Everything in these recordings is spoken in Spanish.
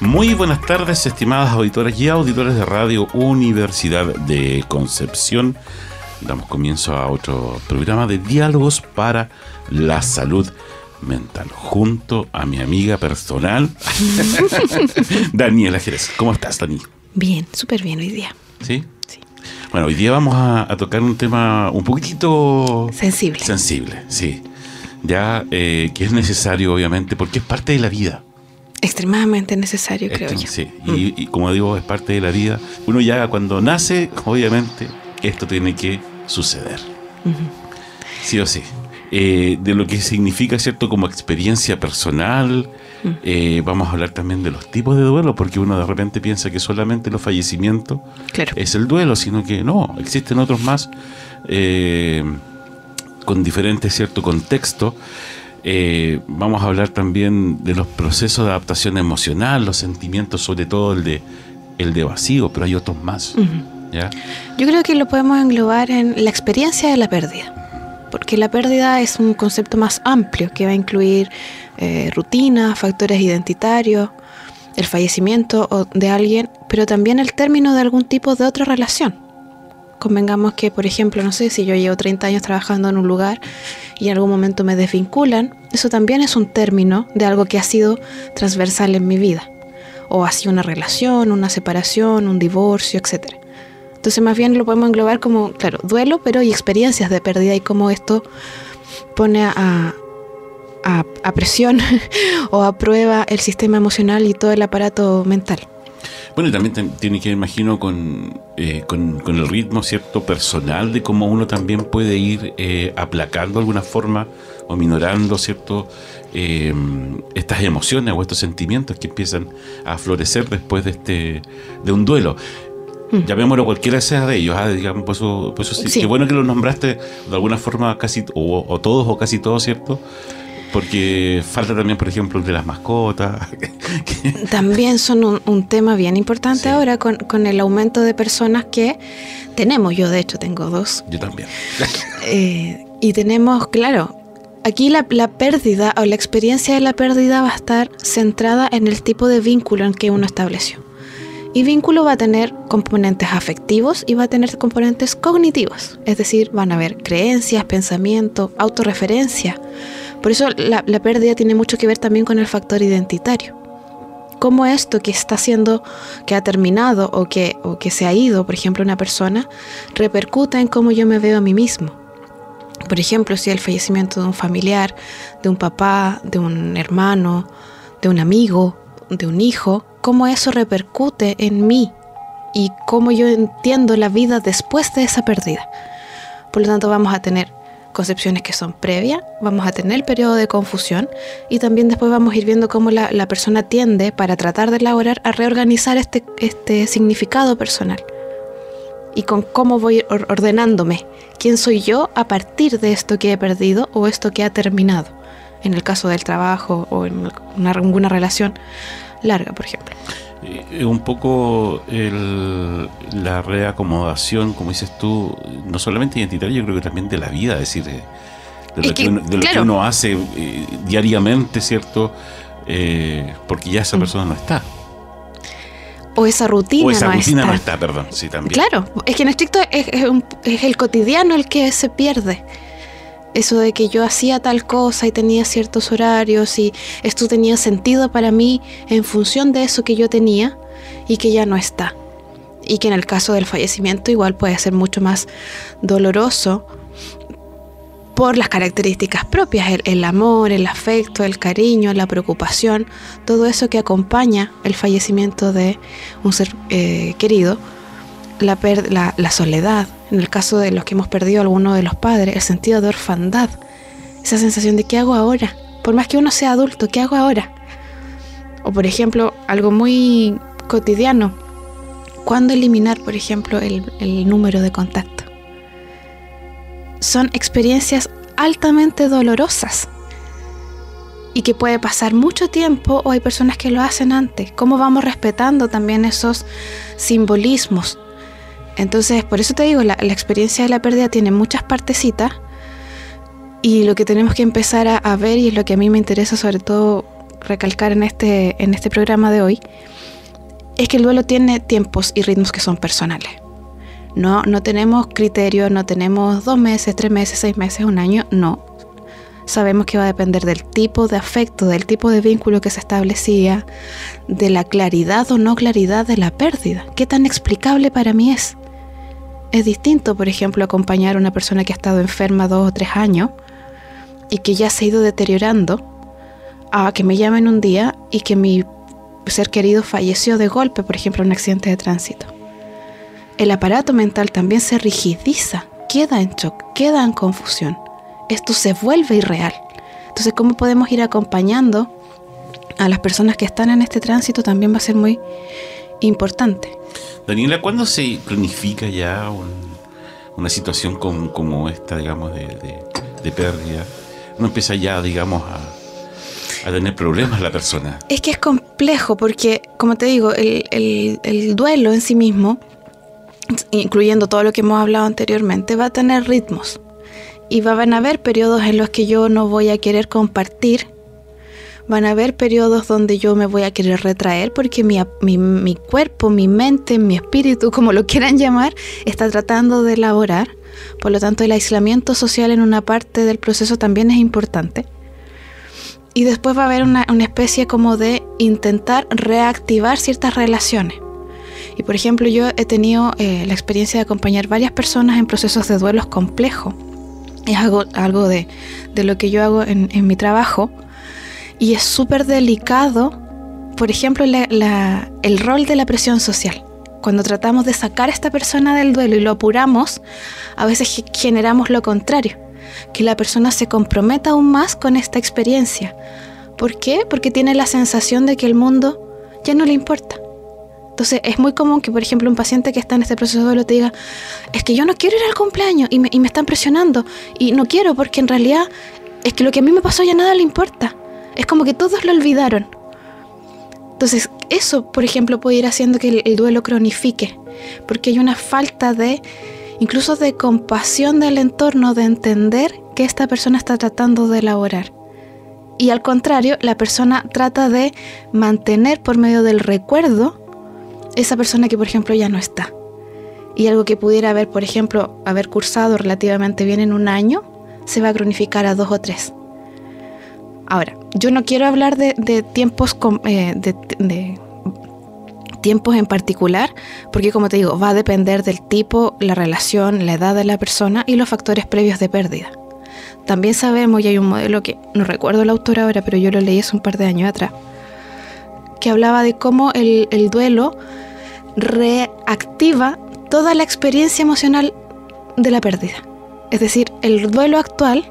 Muy buenas tardes, estimadas auditoras y auditores de Radio Universidad de Concepción. Damos comienzo a otro programa de diálogos para la salud mental, junto a mi amiga personal, Daniela Jerez. ¿Cómo estás, Dani? Bien, súper bien hoy día. ¿Sí? Sí. Bueno, hoy día vamos a, tocar un tema un poquitito... Sensible. Sensible, sí. Ya eh, que es necesario, obviamente, porque es parte de la vida. Extremadamente necesario, creo yo. Sí, y, como digo, es parte de la vida. Uno ya cuando nace, obviamente, esto tiene que suceder. Sí o sí. Eh, de lo que significa, ¿cierto? Como experiencia personal. Eh, vamos a hablar también de los tipos de duelo, porque uno de repente piensa que solamente los fallecimientos es el duelo, sino que no, existen otros más eh, con diferentes, ¿cierto? Contextos. Eh, vamos a hablar también de los procesos de adaptación emocional, los sentimientos, sobre todo el de, el de vacío, pero hay otros más. Yo creo que lo podemos englobar en la experiencia de la pérdida, porque la pérdida es un concepto más amplio que va a incluir eh, rutinas, factores identitarios, el fallecimiento de alguien, pero también el término de algún tipo de otra relación. Convengamos que, por ejemplo, no sé, si yo llevo 30 años trabajando en un lugar y en algún momento me desvinculan, eso también es un término de algo que ha sido transversal en mi vida. O ha sido una relación, una separación, un divorcio, etc. Entonces más bien lo podemos englobar como, claro, duelo, pero y experiencias de pérdida y cómo esto pone a, a presión o a prueba el sistema emocional y todo el aparato mental. Bueno, y también tiene que imagino, eh, con, con, el ritmo cierto personal de cómo uno también puede ir eh, aplacando de alguna forma o minorando cierto eh, estas emociones o estos sentimientos que empiezan a florecer después de este de un duelo. Mm. Llamémoslo cualquiera sea de ellos, ah, digamos, pues eso, pues sí. Qué bueno que lo nombraste de alguna forma casi, o, o todos o casi todos, ¿cierto? Porque falta también, por ejemplo, de las mascotas. También son un, tema bien importante ahora con, el aumento de personas que tenemos. Yo, de hecho, tengo dos. Yo también. Eh, y tenemos, claro, aquí la, la, pérdida o la experiencia de la pérdida va a estar centrada en el tipo de vínculo en que uno estableció. Y vínculo va a tener componentes afectivos y va a tener componentes cognitivos. Es decir, van a haber creencias, pensamiento, autorreferencia por eso la, pérdida tiene mucho que ver también con el factor identitario. Cómo esto que está haciendo, que ha terminado o que, o que se ha ido, por ejemplo, una persona, repercute en cómo yo me veo a mí mismo. Por ejemplo, si el fallecimiento de un familiar, de un papá, de un hermano, de un amigo, de un hijo, cómo eso repercute en mí y cómo yo entiendo la vida después de esa pérdida. Por lo tanto, vamos a tener concepciones que son previas, vamos a tener el periodo de confusión y también después vamos a ir viendo cómo la, persona tiende para tratar de elaborar a reorganizar este, este significado personal y con cómo voy ordenándome, quién soy yo a partir de esto que he perdido o esto que ha terminado, en el caso del trabajo o en una, alguna relación larga, por ejemplo. Es un poco la reacomodación, como dices tú, no solamente identitaria, yo creo que también de la vida, es decir, de, lo, que, uno, hace eh, diariamente, ¿cierto? Eh, porque ya esa mm. persona no está. O esa rutina, o esa rutina no está, perdón, sí, también. Claro, es que en estricto es, es el cotidiano el que se pierde eso de que yo hacía tal cosa y tenía ciertos horarios y esto tenía sentido para mí en función de eso que yo tenía y que ya no está. Y que en el caso del fallecimiento igual puede ser mucho más doloroso por las características propias, el, amor, el afecto, el cariño, la preocupación, todo eso que acompaña el fallecimiento de un ser eh, querido, la, soledad, en el caso de los que hemos perdido a alguno de los padres, el sentido de orfandad, esa sensación de ¿qué hago ahora? Por más que uno sea adulto, ¿qué hago ahora? O por ejemplo, algo muy cotidiano. ¿Cuándo eliminar, por ejemplo, el número de contacto? Son experiencias altamente dolorosas y que puede pasar mucho tiempo o hay personas que lo hacen antes. ¿Cómo vamos respetando también esos simbolismos? Entonces, por eso te digo, la, experiencia de la pérdida tiene muchas partecitas y lo que tenemos que empezar a, ver y es lo que a mí me interesa sobre todo recalcar en este, en este programa de hoy, es que el duelo tiene tiempos y ritmos que son personales. No, no tenemos criterios, no tenemos dos meses, tres meses, seis meses, un año, no sabemos que va a depender del tipo de afecto, del tipo de vínculo que se establecía, de la claridad o no claridad de la pérdida. ¿Qué tan explicable para mí es? Es distinto, por ejemplo, acompañar a una persona que ha estado enferma dos o tres años y que ya se ha ido deteriorando, a que me llamen un día y que mi ser querido falleció de golpe, por ejemplo, en un accidente de tránsito. El aparato mental también se rigidiza, queda en shock, queda en confusión esto se vuelve irreal. Entonces, ¿cómo podemos ir acompañando a las personas que están en este tránsito? También va a ser muy importante. Daniela, ¿cuándo se planifica ya una situación como, esta, digamos, de, pérdida? Uno empieza ya, digamos, a, a, tener problemas la persona. Es que es complejo porque, como te digo, el duelo en sí mismo, incluyendo todo lo que hemos hablado anteriormente, va a tener ritmos y van a haber periodos en los que yo no voy a querer compartir. Van a haber periodos donde yo me voy a querer retraer porque mi, mi, cuerpo, mi mente, mi espíritu, como lo quieran llamar, está tratando de elaborar. Por lo tanto, el aislamiento social en una parte del proceso también es importante. Y después va a haber una, especie como de intentar reactivar ciertas relaciones. Y por ejemplo, yo he tenido eh, la experiencia de acompañar varias personas en procesos de duelos complejos es algo, algo de, lo que yo hago en, mi trabajo y es súper delicado, por ejemplo, el rol de la presión social. Cuando tratamos de sacar a esta persona del duelo y lo apuramos, a veces generamos lo contrario, que la persona se comprometa aún más con esta experiencia. ¿Por qué? Porque tiene la sensación de que el mundo ya no le importa. Entonces es muy común que, por ejemplo, un paciente que está en este proceso de duelo te diga, es que yo no quiero ir al cumpleaños y me, están presionando y no quiero porque en realidad es que lo que a mí me pasó ya nada le importa. Es como que todos lo olvidaron. Entonces eso, por ejemplo, puede ir haciendo que el, duelo cronifique, porque hay una falta de, incluso de compasión del entorno, de entender que esta persona está tratando de elaborar. Y al contrario, la persona trata de mantener por medio del recuerdo esa persona que por ejemplo ya no está. Y algo que pudiera haber, por ejemplo, haber cursado relativamente bien en un año, se va a cronificar a dos o tres. Ahora, yo no quiero hablar de, tiempos eh, de, tiempos en particular, porque como te digo, va a depender del tipo, la relación, la edad de la persona y los factores previos de pérdida. También sabemos, y hay un modelo que no recuerdo el autor ahora, pero yo lo leí hace un par de años atrás, que hablaba de cómo el, duelo reactiva toda la experiencia emocional de la pérdida. Es decir, el duelo actual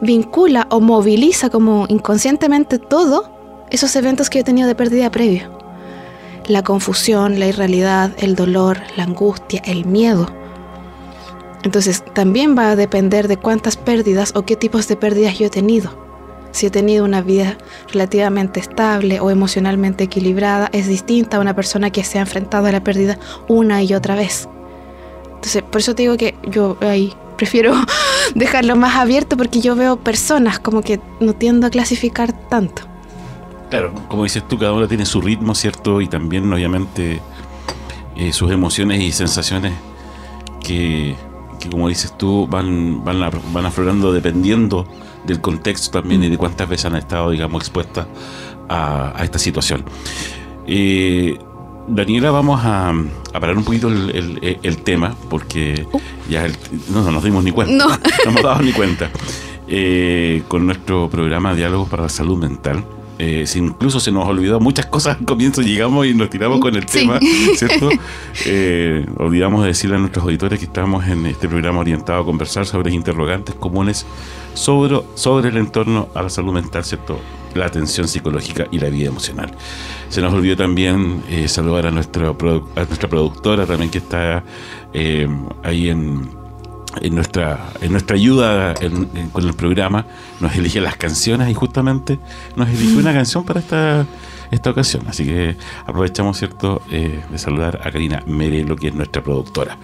vincula o moviliza como inconscientemente todo esos eventos que yo he tenido de pérdida previo. La confusión, la irrealidad, el dolor, la angustia, el miedo. Entonces también va a depender de cuántas pérdidas o qué tipos de pérdidas yo he tenido si he tenido una vida relativamente estable o emocionalmente equilibrada, es distinta a una persona que se ha enfrentado a la pérdida una y otra vez. Entonces, por eso te digo que yo ahí prefiero dejarlo más abierto porque yo veo personas como que no tiendo a clasificar tanto. Claro, como dices tú, cada uno tiene su ritmo, ¿cierto? Y también, obviamente, eh, sus emociones y sensaciones que, como dices tú, van, van, van aflorando dependiendo del contexto también y de cuántas veces han estado, digamos, expuestas a, esta situación. Eh, Daniela, vamos a, parar un poquito el, tema porque uh. ya no, nos dimos ni cuenta, no, no hemos dado ni cuenta. Eh, con nuestro programa Diálogos para la Salud Mental, eh, si incluso se nos olvidó muchas cosas al comienzo, llegamos y nos tiramos con el tema, ¿cierto? Eh, olvidamos de decirle a nuestros auditores que estamos en este programa orientado a conversar sobre interrogantes comunes sobre, sobre el entorno a la salud mental, ¿cierto? La atención psicológica y la vida emocional. Se nos olvidó también eh, saludar a, nuestro, a nuestra productora también que está ahí en en nuestra, en nuestra ayuda con el programa, nos elige las canciones y justamente nos eligió una canción para esta, esta ocasión. Así que aprovechamos, ¿cierto?, eh, de saludar a Karina Merelo, que es nuestra productora.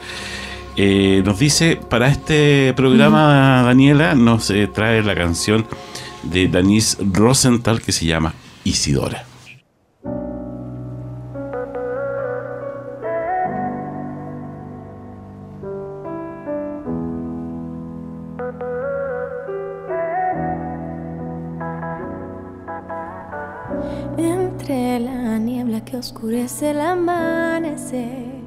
Eh, nos dice, para este programa, Daniela, nos eh, trae la canción de Denise Rosenthal que se llama Isidora. Oscurece el amanecer,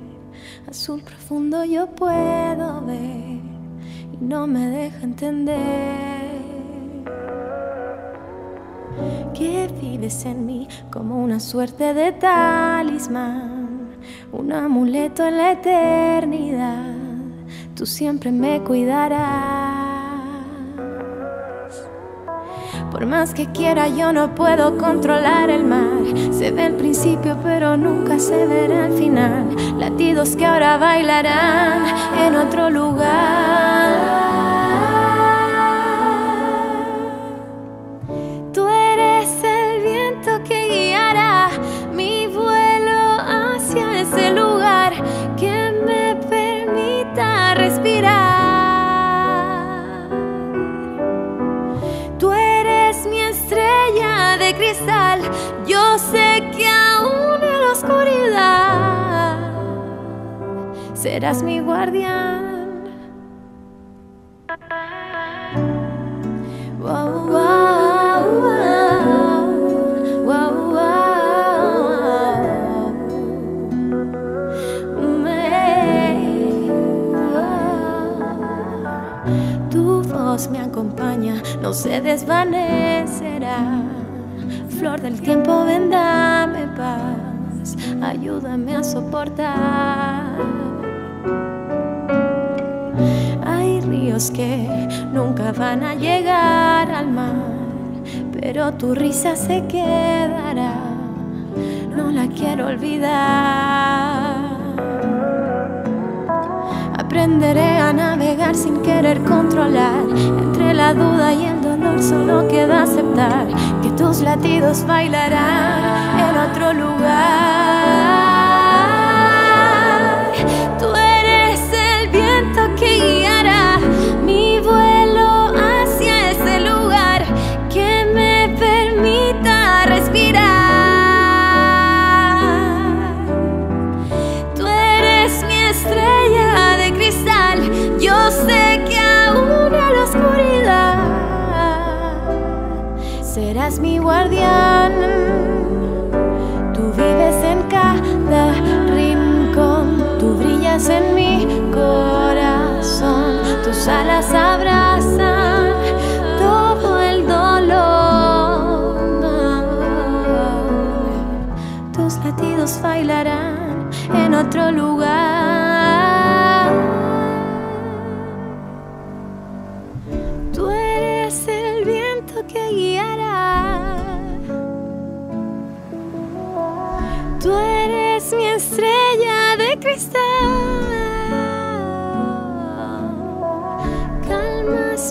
azul profundo yo puedo ver y no me deja entender que vives en mí como una suerte de talismán, un amuleto en la eternidad, tú siempre me cuidarás. Por más que quiera yo no puedo controlar el mar. Se ve el principio pero nunca se verá el final. Latidos que ahora bailarán en otro lugar. Serás mi guardián. Tu voz me acompaña, no se desvanecerá. Flor del tiempo, ven, dame paz, ayúdame a soportar. Que nunca van a llegar al mar, pero tu risa se quedará, no la quiero olvidar. Aprenderé a navegar sin querer controlar, entre la duda y el dolor solo queda aceptar que tus latidos bailarán en otro lugar.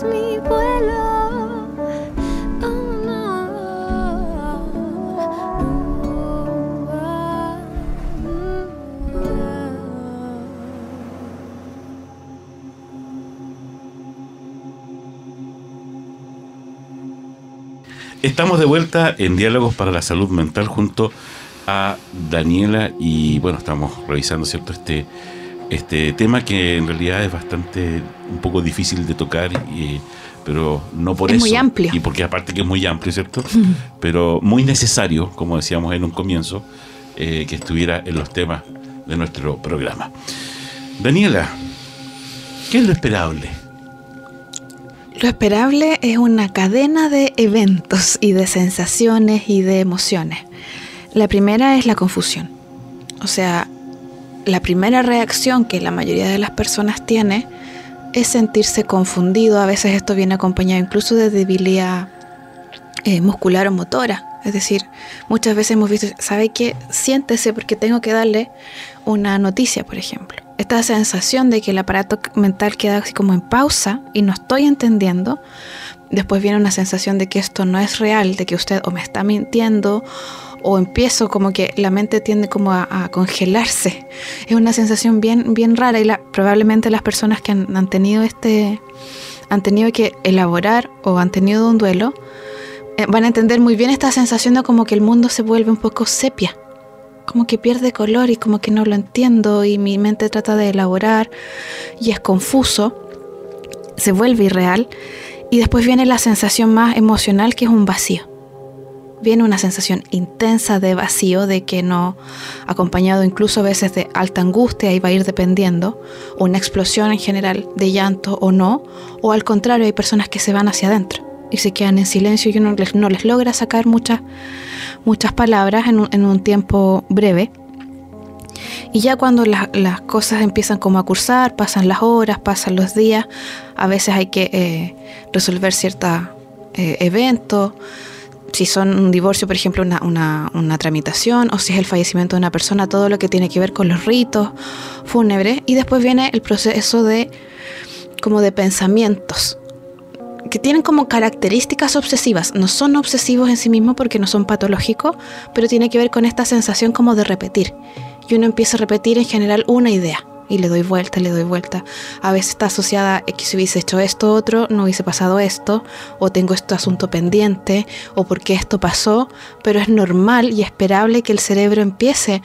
Mi vuelo. Estamos de vuelta en Diálogos para la Salud Mental junto a Daniela y bueno, estamos revisando cierto este este tema que en realidad es bastante un poco difícil de tocar pero no por es eso muy amplio y porque aparte que es muy amplio cierto pero muy necesario como decíamos en un comienzo eh, que estuviera en los temas de nuestro programa Daniela ¿qué es lo esperable? Lo esperable es una cadena de eventos y de sensaciones y de emociones. La primera es la confusión. O sea, la primera reacción que la mayoría de las personas tiene es sentirse confundido. A veces esto viene acompañado incluso de debilidad eh, muscular o motora. Es decir, muchas veces hemos visto, ¿sabe qué? Siéntese porque tengo que darle una noticia, por ejemplo. Esta sensación de que el aparato mental queda así como en pausa y no estoy entendiendo. Después viene una sensación de que esto no es real, de que usted o me está mintiendo o empiezo como que la mente tiende como a, congelarse. Es una sensación bien, bien rara y probablemente las personas que han, tenido este, han tenido que elaborar o han tenido un duelo, eh, van a entender muy bien esta sensación de como que el mundo se vuelve un poco sepia, como que pierde color y como que no lo entiendo y mi mente trata de elaborar y es confuso, se vuelve irreal y después viene la sensación más emocional que es un vacío viene una sensación intensa de vacío, de que no, acompañado incluso a veces de alta angustia y va a ir dependiendo, una explosión en general de llanto o no, o al contrario hay personas que se van hacia adentro y se quedan en silencio y uno les, no les logra sacar muchas, muchas palabras en un, en un tiempo breve. Y ya cuando las cosas empiezan como a cursar, pasan las horas, pasan los días, a veces hay que eh, resolver ciertos eh, eventos, si son un divorcio, por ejemplo, una, tramitación, o si es el fallecimiento de una persona, todo lo que tiene que ver con los ritos fúnebres. Y después viene el proceso de como de pensamientos que tienen como características obsesivas. No son obsesivos en sí mismos porque no son patológicos, pero tiene que ver con esta sensación como de repetir. Y uno empieza a repetir en general una idea y le doy vuelta, le doy vuelta. A veces está asociada a que si hubiese hecho esto otro, no hubiese pasado esto, o tengo este asunto pendiente, o porque esto pasó, pero es normal y esperable que el cerebro empiece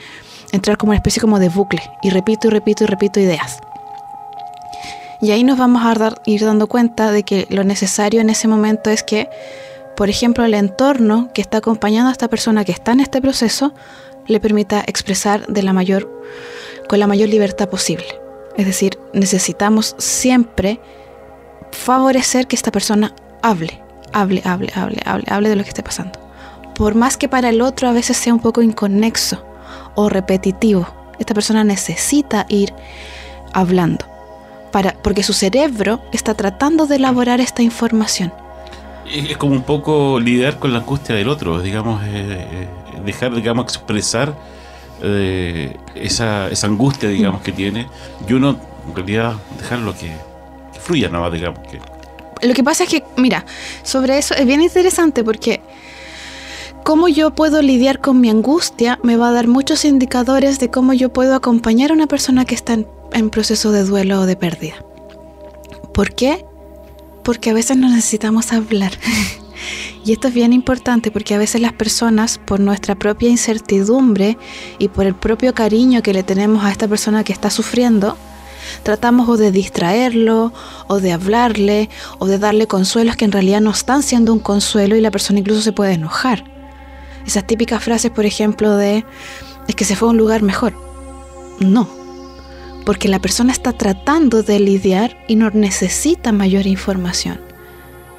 a entrar como una especie como de bucle, y repito y repito y repito ideas. Y ahí nos vamos a ir dando cuenta de que lo necesario en ese momento es que, por ejemplo, el entorno que está acompañando a esta persona que está en este proceso le permita expresar de la mayor con la mayor libertad posible. Es decir, necesitamos siempre favorecer que esta persona hable, hable, hable, hable, hable, hable de lo que esté pasando. Por más que para el otro a veces sea un poco inconexo o repetitivo, esta persona necesita ir hablando, para, porque su cerebro está tratando de elaborar esta información. Es como un poco lidiar con la angustia del otro, digamos, eh, eh, dejar, digamos, expresar eh, esa, esa, angustia, digamos, que tiene, y uno en realidad dejarlo que, que fluya nada más, digamos. Que... Lo que pasa es que, mira, sobre eso es bien interesante porque cómo yo puedo lidiar con mi angustia me va a dar muchos indicadores de cómo yo puedo acompañar a una persona que está en, en proceso de duelo o de pérdida. ¿Por qué? Porque a veces no necesitamos hablar. Y esto es bien importante porque a veces las personas, por nuestra propia incertidumbre y por el propio cariño que le tenemos a esta persona que está sufriendo, tratamos o de distraerlo, o de hablarle, o de darle consuelos que en realidad no están siendo un consuelo y la persona incluso se puede enojar. Esas típicas frases, por ejemplo, de es que se fue a un lugar mejor. No, porque la persona está tratando de lidiar y no necesita mayor información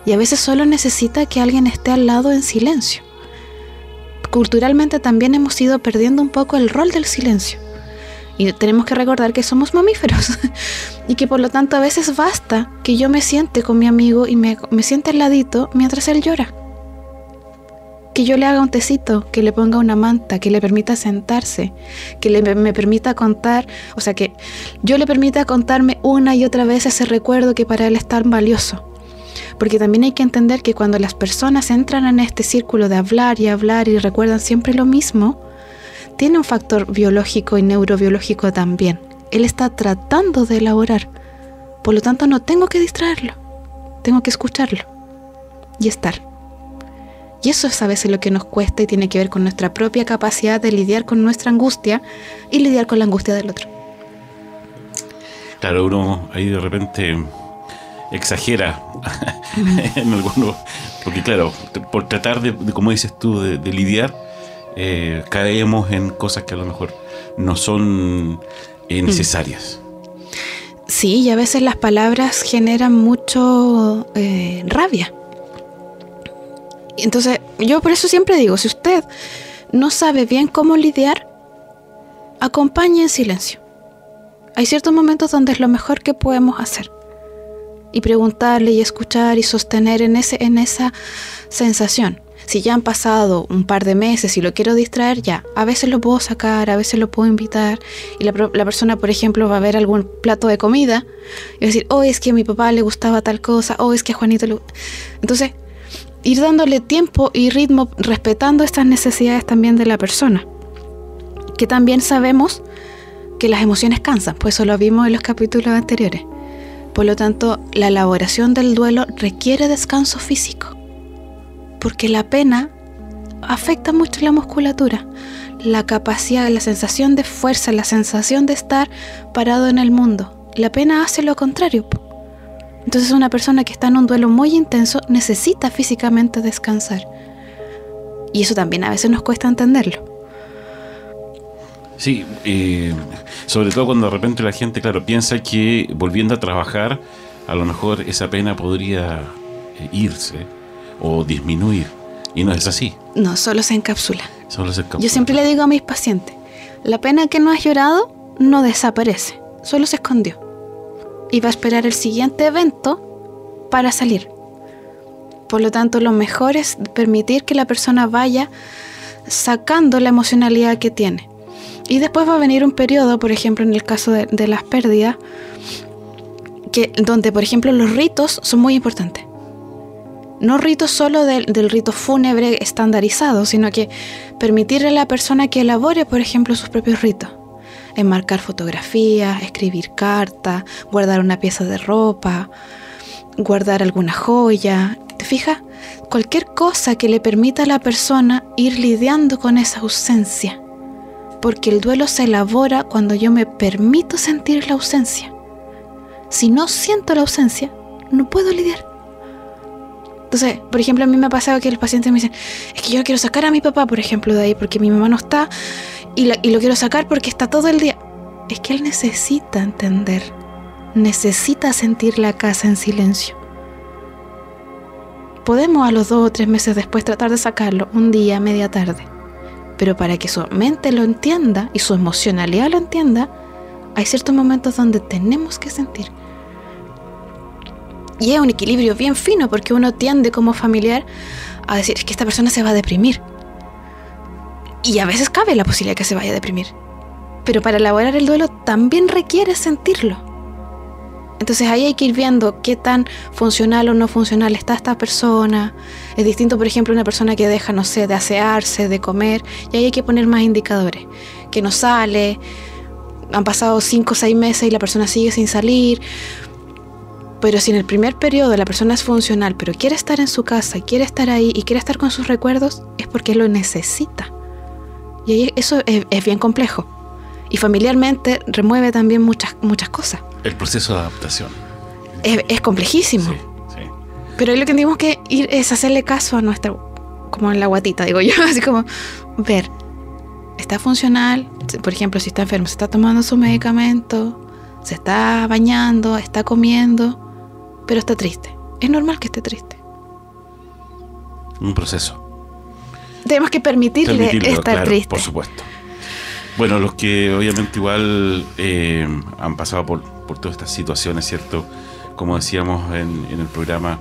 y a veces solo necesita que alguien esté al lado en silencio. Culturalmente también hemos ido perdiendo un poco el rol del silencio. Y tenemos que recordar que somos mamíferos y que por lo tanto a veces basta que yo me siente con mi amigo y me, me siente al ladito mientras él llora. Que yo le haga un tecito, que le ponga una manta, que le permita sentarse, que le, me permita contar, o sea, que yo le permita contarme una y otra vez ese recuerdo que para él es tan valioso porque también hay que entender que cuando las personas entran en este círculo de hablar y hablar y recuerdan siempre lo mismo, tiene un factor biológico y neurobiológico también. Él está tratando de elaborar. Por lo tanto, no tengo que distraerlo. Tengo que escucharlo y estar. Y eso es a veces lo que nos cuesta y tiene que ver con nuestra propia capacidad de lidiar con nuestra angustia y lidiar con la angustia del otro. Claro, uno ahí de repente exagera en algunos, porque claro, por tratar de, como dices tú, de, lidiar, eh, caemos en cosas que a lo mejor no son necesarias. Sí, y a veces las palabras generan mucho eh, rabia. Entonces, yo por eso siempre digo, si usted no sabe bien cómo lidiar, acompañe en silencio. Hay ciertos momentos donde es lo mejor que podemos hacer. Y preguntarle y escuchar y sostener en, ese, en esa sensación. Si ya han pasado un par de meses y lo quiero distraer, ya. A veces lo puedo sacar, a veces lo puedo invitar. Y la, persona, por ejemplo, va a ver algún plato de comida y decir, oh, es que a mi papá le gustaba tal cosa, oh, es que a Juanito le... Entonces, ir dándole tiempo y ritmo respetando estas necesidades también de la persona. Que también sabemos que las emociones cansan, pues eso lo vimos en los capítulos anteriores. Por lo tanto, la elaboración del duelo requiere descanso físico, porque la pena afecta mucho la musculatura, la capacidad, la sensación de fuerza, la sensación de estar parado en el mundo. La pena hace lo contrario. Entonces una persona que está en un duelo muy intenso necesita físicamente descansar. Y eso también a veces nos cuesta entenderlo. Sí, eh, sobre todo cuando de repente la gente, claro, piensa que volviendo a trabajar, a lo mejor esa pena podría eh, irse o disminuir. Y no es así. No, solo se encapsula. Solo se encapsula. Yo siempre le digo a mis pacientes, la pena que no has llorado no desaparece, solo se escondió. Y va a esperar el siguiente evento para salir. Por lo tanto, lo mejor es permitir que la persona vaya sacando la emocionalidad que tiene. Y después va a venir un periodo, por ejemplo, en el caso de, las pérdidas, que, donde, por ejemplo, los ritos son muy importantes. No ritos solo del, rito fúnebre estandarizado, sino que permitirle a la persona que elabore, por ejemplo, sus propios ritos. Enmarcar fotografías, escribir cartas, guardar una pieza de ropa, guardar alguna joya. ¿Te fijas? Cualquier cosa que le permita a la persona ir lidiando con esa ausencia porque el duelo se elabora cuando yo me permito sentir la ausencia. Si no siento la ausencia, no puedo lidiar. Entonces, por ejemplo, a mí me ha pasado que los pacientes me dicen, es que yo quiero sacar a mi papá, por ejemplo, de ahí, porque mi mamá no está, y, y lo quiero sacar porque está todo el día. Es que él necesita entender, necesita sentir la casa en silencio. Podemos a los dos o tres meses después tratar de sacarlo, un día, media tarde pero para que su mente lo entienda y su emocionalidad lo entienda, hay ciertos momentos donde tenemos que sentir. Y es un equilibrio bien fino porque uno tiende como familiar a decir, que esta persona se va a deprimir. Y a veces cabe la posibilidad que se vaya a deprimir. Pero para elaborar el duelo también requiere sentirlo. Entonces ahí hay que ir viendo qué tan funcional o no funcional está esta persona. Es distinto, por ejemplo, una persona que deja, no sé, de asearse, de comer, y ahí hay que poner más indicadores. Que no sale, han pasado 5 o 6 meses y la persona sigue sin salir. Pero si en el primer periodo la persona es funcional, pero quiere estar en su casa, quiere estar ahí y quiere estar con sus recuerdos, es porque lo necesita. Y ahí eso es bien complejo y familiarmente remueve también muchas, muchas cosas. El proceso de adaptación. Es, complejísimo. Sí, sí. Pero lo que tenemos que ir es hacerle caso a nuestra, como en la guatita, digo yo, así como ver, está funcional, por ejemplo, si está enfermo, se está tomando su medicamento, se está bañando, está comiendo, pero está triste. Es normal que esté triste. Un proceso. Tenemos que permitirle estar triste. Por supuesto. Bueno, los que obviamente igual eh, han pasado por, todas estas situaciones, ¿cierto? Como decíamos en, el programa,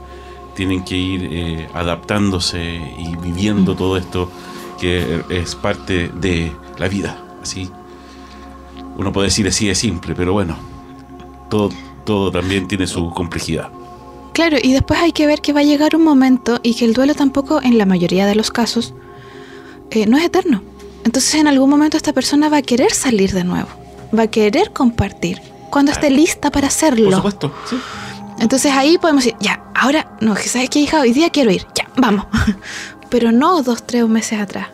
tienen que ir eh, adaptándose y viviendo todo esto que es parte de la vida. Así, uno puede decir así de simple, pero bueno, todo, todo también tiene su complejidad. Claro, y después hay que ver que va a llegar un momento y que el duelo tampoco, en la mayoría de los casos, eh, no es eterno entonces en algún momento esta persona va a querer salir de nuevo, va a querer compartir, cuando esté lista para hacerlo. Por supuesto, sí. Entonces ahí podemos decir, ya, ahora, no, ¿sabes qué, hija? Hoy día quiero ir, ya, vamos. Pero no dos, tres meses atrás,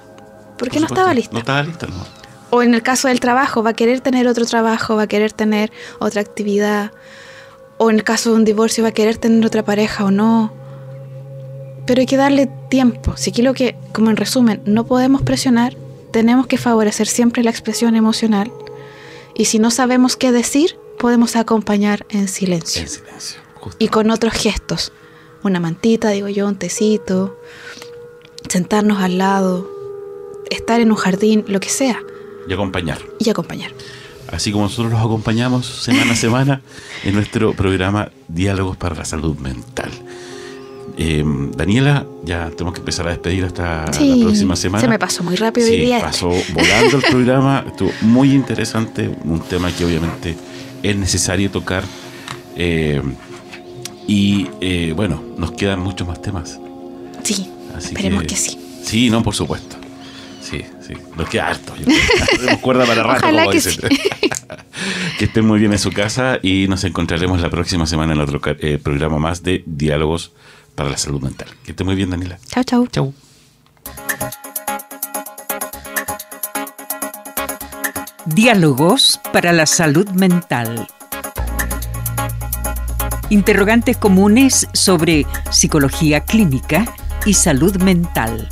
porque no estaba lista. No estaba lista, no. O en el caso del trabajo, va a querer tener otro trabajo, va a querer tener otra actividad. O en el caso de un divorcio, va a querer tener otra pareja o no. Pero hay que darle tiempo. Si aquí lo que, como en resumen, no podemos presionar, tenemos que favorecer siempre la expresión emocional y si no sabemos qué decir, podemos acompañar en silencio. En silencio. Y con otros gestos. Una mantita, digo yo, un tecito, sentarnos al lado, estar en un jardín, lo que sea. Y acompañar. Y acompañar. Así como nosotros los acompañamos semana a semana en nuestro programa Diálogos para la Salud Mental. Eh, Daniela, ya tenemos que empezar a despedir hasta la próxima semana. Se me pasó muy rápido sí, el día. Pasó volando el programa, estuvo muy interesante, un tema que obviamente es necesario tocar. Eh, y eh, bueno, nos quedan muchos más temas. Sí, esperemos que, sí. Sí, no, por supuesto. Sí, sí, nos queda harto. Tenemos cuerda para rato, Ojalá que Sí. que estén muy bien en su casa y nos encontraremos la próxima semana en otro programa más de Diálogos para la salud mental. Que esté muy bien, Daniela. Chao, chao. Chao. Diálogos para la salud mental. Interrogantes comunes sobre psicología clínica y salud mental